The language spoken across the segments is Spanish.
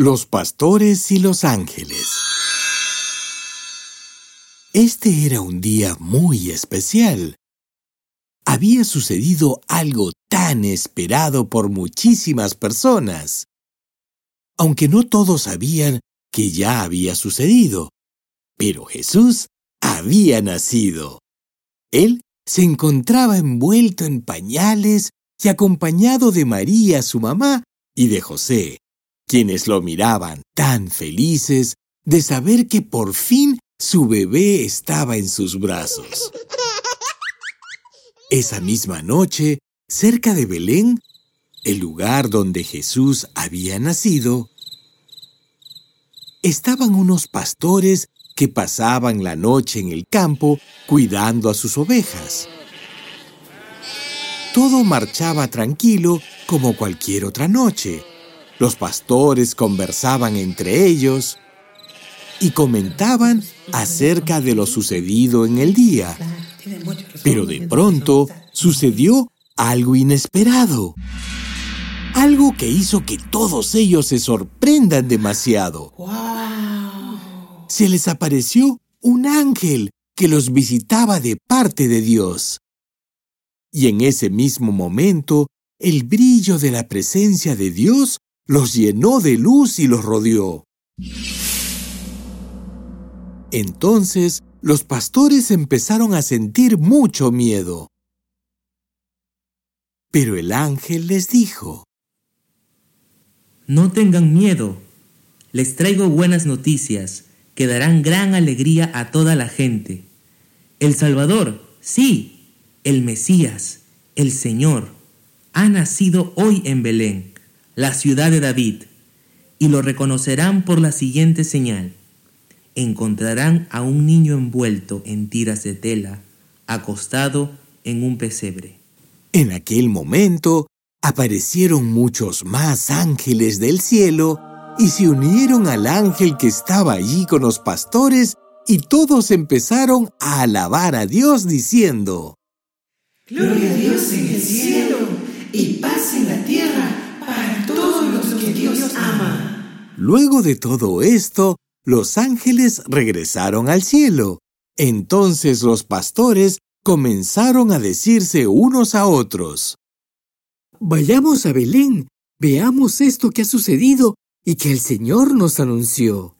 Los pastores y los ángeles. Este era un día muy especial. Había sucedido algo tan esperado por muchísimas personas. Aunque no todos sabían que ya había sucedido, pero Jesús había nacido. Él se encontraba envuelto en pañales y acompañado de María, su mamá, y de José, quienes lo miraban tan felices de saber que por fin su bebé estaba en sus brazos. Esa misma noche, cerca de Belén, el lugar donde Jesús había nacido, estaban unos pastores que pasaban la noche en el campo cuidando a sus ovejas. Todo marchaba tranquilo como cualquier otra noche. Los pastores conversaban entre ellos y comentaban acerca de lo sucedido en el día. Pero de pronto sucedió algo inesperado. Algo que hizo que todos ellos se sorprendan demasiado. Se les apareció un ángel que los visitaba de parte de Dios. Y en ese mismo momento, el brillo de la presencia de Dios los llenó de luz y los rodeó. Entonces los pastores empezaron a sentir mucho miedo. Pero el ángel les dijo, No tengan miedo, les traigo buenas noticias que darán gran alegría a toda la gente. El Salvador, sí, el Mesías, el Señor, ha nacido hoy en Belén la ciudad de David, y lo reconocerán por la siguiente señal. Encontrarán a un niño envuelto en tiras de tela, acostado en un pesebre. En aquel momento aparecieron muchos más ángeles del cielo y se unieron al ángel que estaba allí con los pastores y todos empezaron a alabar a Dios diciendo, Gloria a Dios en el cielo y paz en la tierra para todos los que Dios ama. Luego de todo esto, los ángeles regresaron al cielo. Entonces los pastores comenzaron a decirse unos a otros. Vayamos a Belén, veamos esto que ha sucedido y que el Señor nos anunció.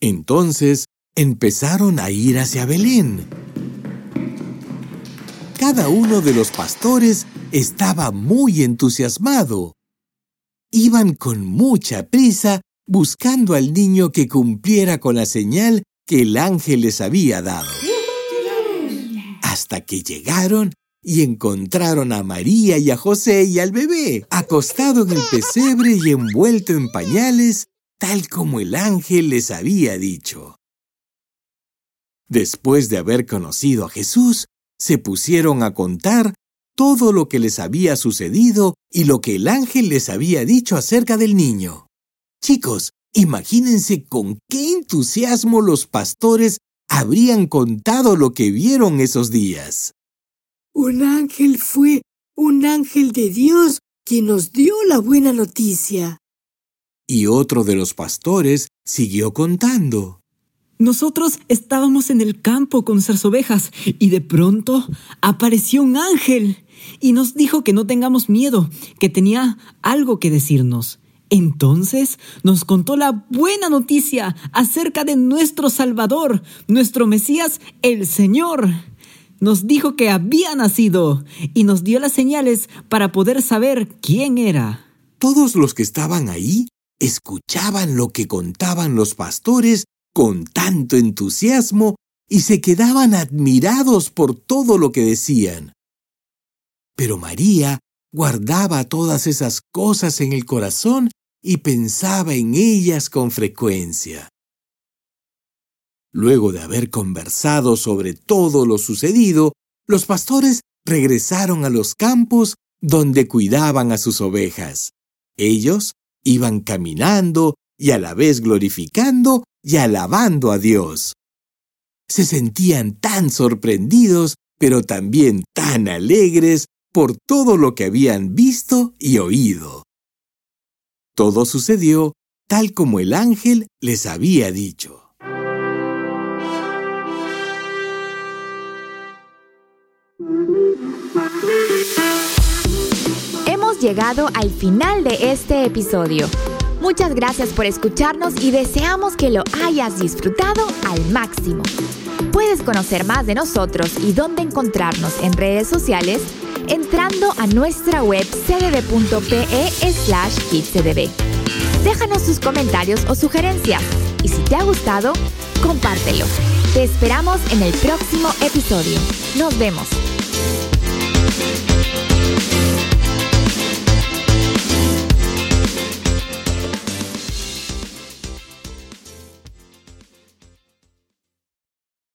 Entonces empezaron a ir hacia Belén. Cada uno de los pastores estaba muy entusiasmado iban con mucha prisa buscando al niño que cumpliera con la señal que el ángel les había dado. Hasta que llegaron y encontraron a María y a José y al bebé, acostado en el pesebre y envuelto en pañales, tal como el ángel les había dicho. Después de haber conocido a Jesús, se pusieron a contar todo lo que les había sucedido y lo que el ángel les había dicho acerca del niño. Chicos, imagínense con qué entusiasmo los pastores habrían contado lo que vieron esos días. Un ángel fue un ángel de Dios quien nos dio la buena noticia. Y otro de los pastores siguió contando. Nosotros estábamos en el campo con nuestras ovejas y de pronto apareció un ángel y nos dijo que no tengamos miedo, que tenía algo que decirnos. Entonces nos contó la buena noticia acerca de nuestro Salvador, nuestro Mesías, el Señor. Nos dijo que había nacido y nos dio las señales para poder saber quién era. Todos los que estaban ahí escuchaban lo que contaban los pastores con tanto entusiasmo y se quedaban admirados por todo lo que decían. Pero María guardaba todas esas cosas en el corazón y pensaba en ellas con frecuencia. Luego de haber conversado sobre todo lo sucedido, los pastores regresaron a los campos donde cuidaban a sus ovejas. Ellos iban caminando y a la vez glorificando y alabando a Dios. Se sentían tan sorprendidos, pero también tan alegres por todo lo que habían visto y oído. Todo sucedió tal como el ángel les había dicho. Hemos llegado al final de este episodio. Muchas gracias por escucharnos y deseamos que lo hayas disfrutado al máximo. Puedes conocer más de nosotros y dónde encontrarnos en redes sociales entrando a nuestra web cdb.pe slash kitcdb. Déjanos sus comentarios o sugerencias y si te ha gustado, compártelo. Te esperamos en el próximo episodio. Nos vemos.